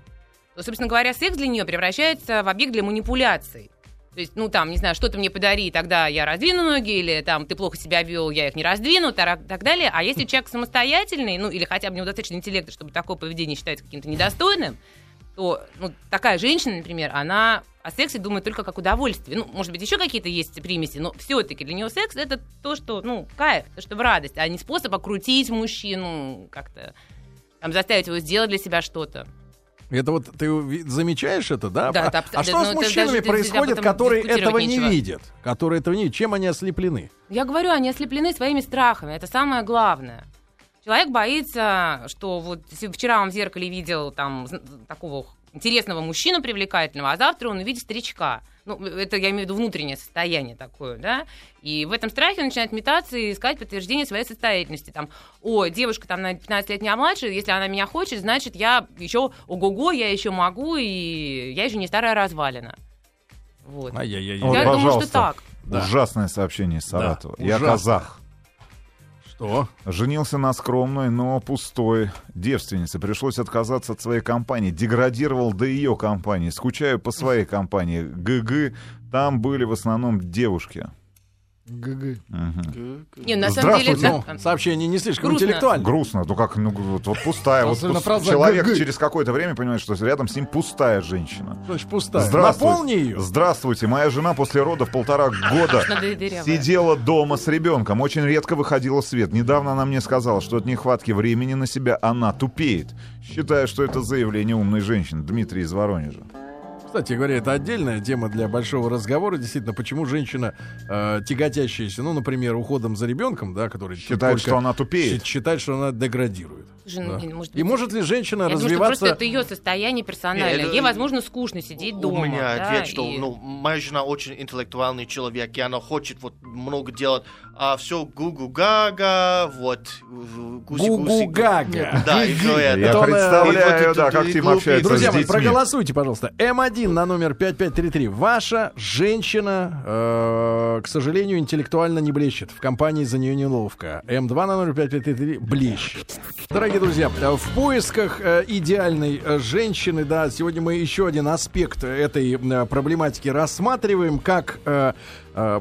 то, собственно говоря, секс для нее превращается в объект для манипуляций. То есть, ну, там, не знаю, что-то мне подари, тогда я раздвину ноги, или там, ты плохо себя вел, я их не раздвину, тара- так далее. А если человек самостоятельный, ну, или хотя бы у него достаточно интеллекта, чтобы такое поведение считать каким-то недостойным, то, ну, такая женщина, например, она о сексе думает только как удовольствие. Ну, может быть, еще какие-то есть примеси, но все-таки для нее секс это то, что, ну, кайф, то, что в радость, а не способ окрутить мужчину, как-то там заставить его сделать для себя что-то. Это вот ты замечаешь это, да? Да, а, это абс- а что ну, с мужчинами даже происходит, которые этого не нечего. видят? Которые этого не видят? Чем они ослеплены? Я говорю, они ослеплены своими страхами. Это самое главное. Человек боится, что вот вчера он в зеркале видел там такого интересного мужчину привлекательного, а завтра он увидит старичка. Ну, это я имею в виду внутреннее состояние такое, да. И в этом страхе он начинает метаться и искать подтверждение своей состоятельности. Там, о, девушка там на 15 лет меня младше, если она меня хочет, значит, я еще ого-го, я еще могу, и я еще не старая развалина. Вот. Ай-яй-яй. Вот, я думаю, что так. Да. Ужасное сообщение из Саратова. Да, Я ужасно. казах. Что? Женился на скромной, но пустой девственнице. Пришлось отказаться от своей компании. Деградировал до ее компании. Скучаю по своей компании. ГГ. Там были в основном девушки. ГГ. Не, на самом деле... Да, Ну, сообщение не слишком Грустно. интеллектуально. Грустно, ну как, ну вот, вот пустая. Вот пус- человек «ГГ». через какое-то время понимает, что рядом с ним пустая женщина. Значит, пустая. Здравствуйте. Наполни ее. Здравствуйте. Моя жена после родов полтора года сидела дома с ребенком. Очень редко выходила в свет. Недавно она мне сказала, что от нехватки времени на себя она тупеет. Считаю, что это заявление умной женщины. Дмитрий из Воронежа. Кстати говоря, это отдельная тема для большого разговора. Действительно, почему женщина, э, тяготящаяся, ну, например, уходом за ребенком, да, который Считает, что она тупеет. считает, что она деградирует. Слушай, Да. может И быть, может ли женщина Я думаю, что развиваться? просто это ее состояние персональное. Не, это- Ей, возможно, скучно сидеть дома. У меня да, ответ, что и- ну, моя жена очень интеллектуальный человек, и она хочет вот много делать, а все гу-гу-гага, вот, гуси-гуси. Да, и все это. Я э, представляю, и вот да, это как Тим общается Друзья мои, проголосуйте, пожалуйста. М1 на номер 5533. Ваша женщина, э, к сожалению, интеллектуально не блещет. В компании за нее неловко. М2 на номер 5533 блещет. Дорогие друзья, э, в поисках идеальной женщины, да, сегодня мы еще один аспект этой проблематики рассматриваем, как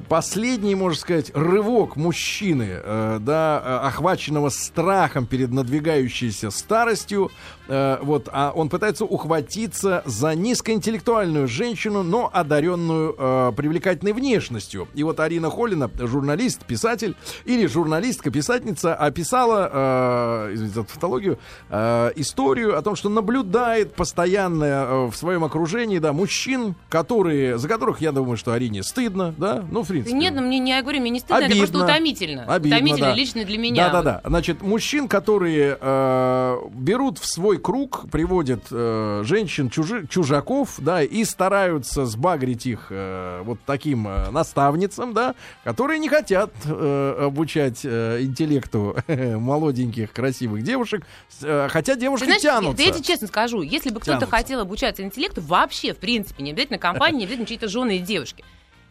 последний, можно сказать, рывок мужчины, э, да, э, охваченного страхом перед надвигающейся старостью, э, вот, а он пытается ухватиться за низкоинтеллектуальную женщину, но одаренную э, привлекательной внешностью. И вот Арина Холина, журналист, писатель или журналистка, писательница, описала, э, извините за тавтологию, э, историю о том, что наблюдает постоянно э, в своем окружении, да, мужчин, которые, за которых, я думаю, что Арине стыдно, да, ну, в принципе. Нет, ну мне не, я говорю, мне не стыдно, это Обидно. просто утомительно. Обидно, утомительно да. лично для меня. Да, да, да. Значит, мужчин, которые э, берут в свой круг, приводят э, женщин, чужи- чужаков, да, и стараются сбагрить их э, вот таким э, наставницам, да, которые не хотят э, обучать э, интеллекту молоденьких, красивых девушек, э, хотя девушки Ты знаешь, тянутся. я тебе честно скажу, если бы кто-то хотел обучаться интеллекту, вообще, в принципе, не обязательно компании, не обязательно чьи-то жены и девушки,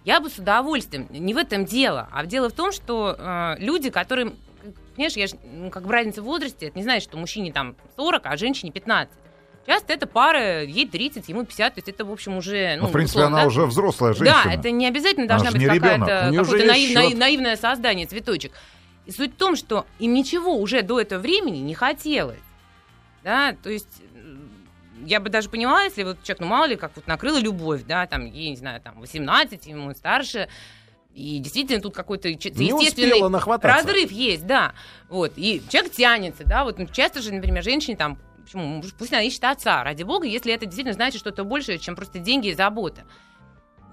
я бы с удовольствием, не в этом дело, а дело в том, что э, люди, которым, понимаешь, я ж, ну, как бы разница в возрасте, это не значит, что мужчине там 40, а женщине 15. Часто эта пара, ей 30, ему 50, то есть это, в общем, уже... Ну, в принципе, условно, она да? уже взрослая женщина. Да, это не обязательно должна быть какая-то какое-то наив- наив- наивное создание, цветочек. И суть в том, что им ничего уже до этого времени не хотелось. Да, то есть я бы даже поняла, если вот человек, ну мало ли, как вот накрыла любовь, да, там, ей, не знаю, там, 18, ему старше, и действительно тут какой-то естественный разрыв есть, да. Вот, и человек тянется, да, вот ну, часто же, например, женщине там, почему, пусть она ищет отца, ради бога, если это действительно значит что-то большее, чем просто деньги и забота.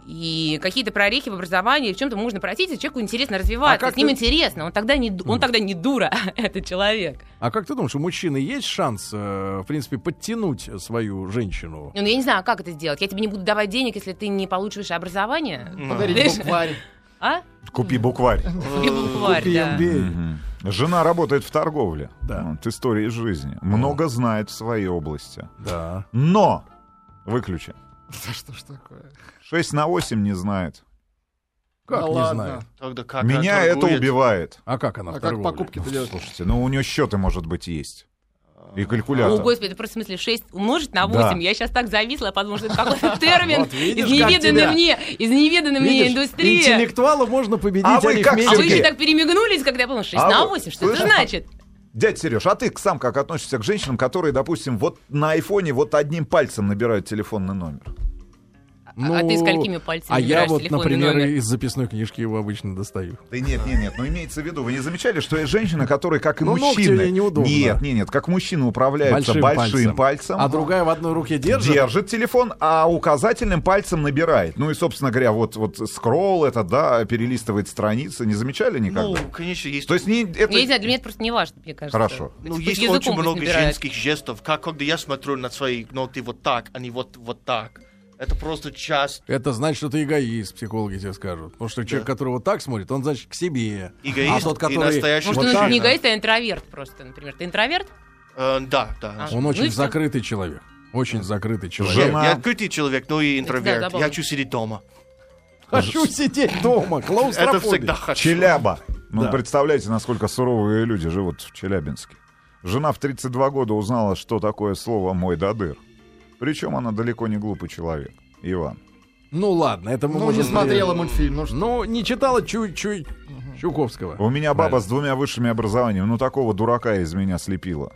И какие-то прорехи в образовании, в чем-то можно пройти, если человеку интересно развиваться, А как с ним ты- интересно, он тогда не, он тогда не дура, этот человек. А как ты думаешь, у мужчины есть шанс, э, в принципе, подтянуть свою женщину? Ну, я не знаю, как это сделать. Я тебе не буду давать денег, если ты не получишь образование. Подарить букварь. А? Купи букварь. Купи букварь, Купи да. MBA. Мгм. Жена работает в торговле. Да. Вот, история из жизни. Много знает в своей области. Да. Но! Выключи. Да что ж такое? 6 на 8 не знает. Как Да не ладно. знаю. Тогда как Меня это торгует? убивает. А как она А в как покупки-то делать? Слушайте, ну у нее счеты, может быть, есть. И О, калькулятор. господи, это просто в смысле 6 умножить на Да. 8. Я сейчас так зависла, потому что это какой-то термин Вот видишь, из неведанной мне, из неведанной мне индустрии. Интеллектуалов можно победить А вы как. А вы еще так перемигнулись, когда я понял, 6 А на вы- 8, что это значит? Дядь Сереж, а ты сам как относишься к женщинам, которые, допустим, вот на айфоне вот одним пальцем набирают телефонный номер? А ты сколькими пальцами А я вот, например, номер? из записной книжки его обычно достаю. Да нет, нет, нет, но имеется в виду, вы не замечали, что есть женщины, которые, как и Ну, ногти мужчины... неудобно. Нет, нет, нет, как мужчины управляются большим, пальцем, А другая в одной руке держит. держит телефон, а указательным пальцем набирает. Ну и, собственно говоря, вот, вот скролл это, да, перелистывает страницы. Не замечали никогда? Ну, конечно, есть... То есть не, это... Я не знаю, для меня это просто не важно, мне кажется. Хорошо. Ну, есть очень много набирает. женских жестов. Как когда я смотрю на свои ногти вот так, а не вот, вот так. Это просто часть Это значит, что ты эгоист, психологи тебе скажут. Потому что человек, который вот так смотрит, он, значит, к себе. эгоист а тот, и который... настоящий Может, вот он так, не эгоист, а интроверт просто, например. Ты интроверт? Э, да, да. А. Он Ну очень и закрытый человек. Очень закрытый человек. Жена- Я открытый человек, но и интроверт. Я хочу сидеть дома. Хочу сидеть дома, Это всегда хочу. Челяба. Ну, Да. представляете, насколько суровые люди живут в Челябинске. Жена в 32 года узнала, что такое слово «мой дадыр». Причем она далеко не глупый человек. Иван. Ну ладно, это мы Ну, не можем- смотрела мультфильм, ну что? Ну, не читала чуть-чуть Чуковского. У меня баба Правильно. с двумя высшими образованиями, ну такого дурака из меня слепила.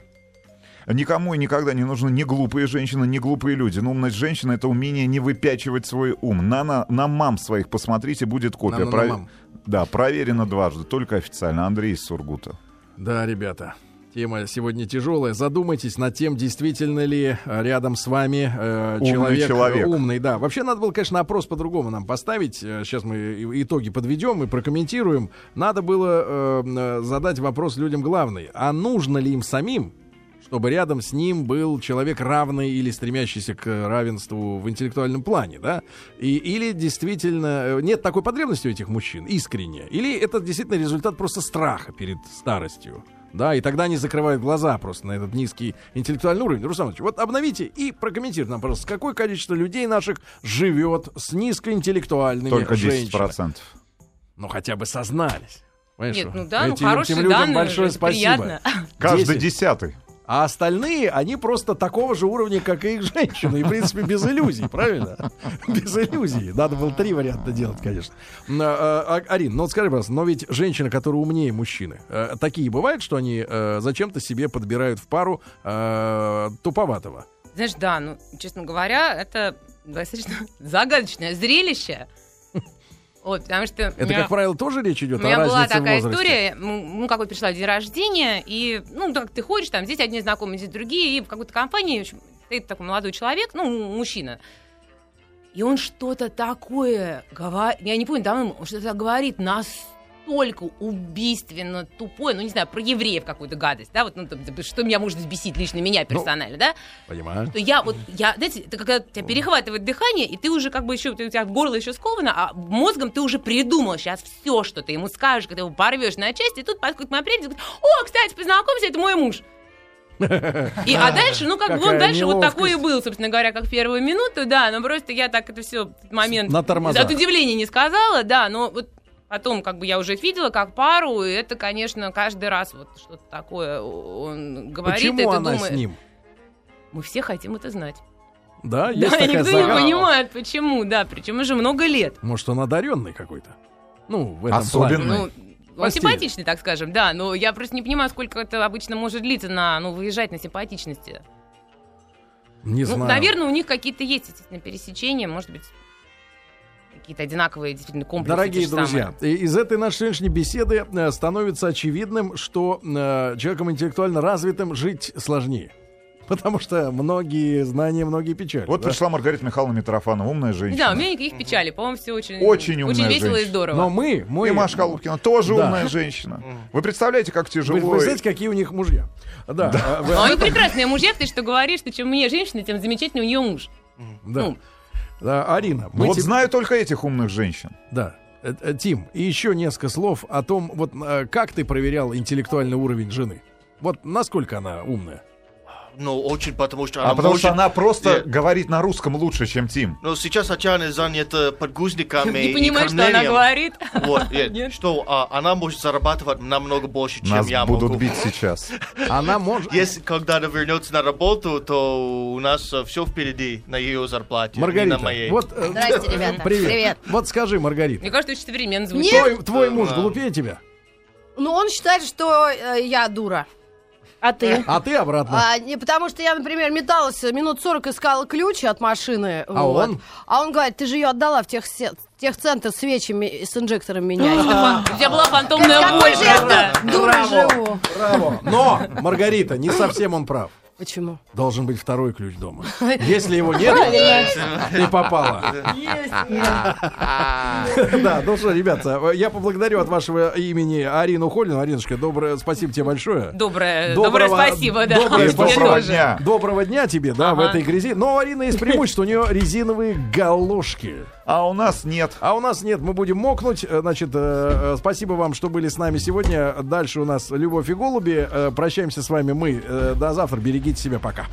Никому и никогда не нужны ни глупые женщины, ни глупые люди. Но умность женщины — это умение не выпячивать свой ум. На, на, на мам своих посмотрите, будет копия. На- на- на Про- мам. Да, проверено дважды, только официально. Андрей из Сургута. Да, ребята. Тема сегодня тяжелая. Задумайтесь над тем, действительно ли э, рядом с вами э, Умный человек, человек. э, умный. Да, вообще надо было, конечно, опрос по-другому нам поставить. Э, Сейчас мы и- итоги подведем и прокомментируем. Надо было э, э, задать вопрос людям главный: а нужно ли им самим чтобы рядом с ним был человек равный или стремящийся к равенству в интеллектуальном плане, да? И, или действительно э, нет такой потребности у этих мужчин, искренне, или это действительно результат просто страха перед старостью. Да, и тогда они закрывают глаза просто на этот низкий интеллектуальный уровень. Руслан Ильич, вот обновите и прокомментируйте нам, пожалуйста, какое количество людей наших живет с низкоинтеллектуальными Только 10%. женщинами? Ну, хотя бы сознались. Понимаешь, Нет, ну да, ну Этим- хорошие этим людям данные, большое спасибо. приятно. Каждый десятый. А остальные, они просто такого же уровня, как и их женщины. И, в принципе, без иллюзий, правильно? Без иллюзий. Надо было три варианта делать, конечно. А, а, Арин, ну вот скажи, пожалуйста, но ведь женщины, которые умнее мужчины, э, такие бывают, что они э, зачем-то себе подбирают в пару э, туповатого? Знаешь, да, ну, честно говоря, это достаточно загадочное зрелище. Вот, потому что... Это, у меня- как правило, тоже речь идет У о меня была разнице в такая история, ну, как вот пришла день рождения, и, ну, так ты ходишь, там, здесь одни знакомые, здесь другие, и в какой-то компании, стоит такой молодой человек, ну, мужчина, и он что-то такое говорит, я не помню, там он что-то говорит настолько убийственно тупое, ну, не знаю, про евреев какую-то гадость, да, вот, ну, там, что меня может взбесить лично меня персонально, да, Понимаю. что я вот, я, знаете, это когда тебя перехватывает дыхание, и ты уже как бы еще, у тебя горло еще сковано, а мозгом ты уже придумал сейчас все, что ты ему скажешь, когда его порвешь на части, и тут подходит моя приятель и говорит, о, кстати, познакомься, это мой муж. И, а дальше, ну, как бы он дальше вот неловкость. такой и был, собственно говоря, как в первую минуту, да, но просто я так это все момент На тормозах. от удивления не сказала, да, но вот потом как бы я уже их видела как пару, и это, конечно, каждый раз вот что-то такое он говорит, и Почему ты она думаешь, с ним? мы все хотим это знать. Да, есть Да, такая никто не загадка. понимает, почему, да, причем уже много лет. Может, он одаренный какой-то? Ну, в этом Особенный. плане. Ну, он симпатичный, так скажем, да, но я просто не понимаю, сколько это обычно может длиться на, ну, выезжать на симпатичности. Не Ну, знаю. наверное, у них какие-то есть, естественно, пересечения, может быть, какие-то одинаковые действительно комплексы. Дорогие самые. друзья, и- из этой нашей сегодняшней беседы э, становится очевидным, что э, человеком интеллектуально развитым жить сложнее. Потому что многие знания, многие печали. Вот да? пришла Маргарита Михайловна Митрофанова, умная женщина. знаю, у меня никаких печалей, по-моему, все очень, Очень умная весело и женщина. здорово. Но мы, мы... И Маша Колубкина тоже Да. умная женщина. Вы представляете, как Вы, тяжело... вы знаете, какие у них мужья? Да. а, вы- А они прекрасные мужья, ты что говоришь, что чем мне женщина, тем замечательнее у нее муж. да. ну. Да, Арина, Ну мы вот тебе- знаю только этих умных женщин. Да. Э, э, Тим, и еще несколько слов о том, вот э, как ты проверял интеллектуальный уровень жены. Вот насколько она умная. Ну, очень, потому что А она потому может... что она просто Э, говорит на русском лучше, чем Тим. Но сейчас Татьяна занята подгузниками Не и понимаешь, что она говорит. Вот, нет, Нет? что а, она может зарабатывать намного больше, чем Нас я будут могу. бить сейчас. Она может... Если когда она вернется на работу, то у нас все впереди на ее зарплате, Маргарита, на моей. вот... э, Здрасте, ребята. Привет. Привет. Вот скажи, Маргарита, Мне кажется, очень современно звучит. Нет. твой, твой муж глупее тебя, Ну, он считает, что э, я дура. А ты? а ты обратно. А, не, потому что я, например, металась минут 40, искала ключи от машины. А вот. он? А он говорит, ты же ее отдала в тех, техцентр свечами и с инжектором менять. У тебя была фантомная боль дура живу. Браво. Но, Маргарита, не совсем он прав. Почему? Должен быть второй ключ дома. Если его нет, ты попала. Да, ну что, ребята, я поблагодарю от вашего имени Арину Холину. Аринушка, доброе, спасибо тебе большое. Доброе, доброе спасибо, да. доброе дня. Доброго дня тебе, да, в этой грязи. Но у Арины есть преимущество, у нее резиновые галошки. А у нас нет. А у нас нет, мы будем мокнуть. Э, Значит, э, э, спасибо вам, что были с нами сегодня. Дальше у нас Любовь и Голуби. Э, Прощаемся с вами мы. Э, До завтра. Берегите себя. Пока.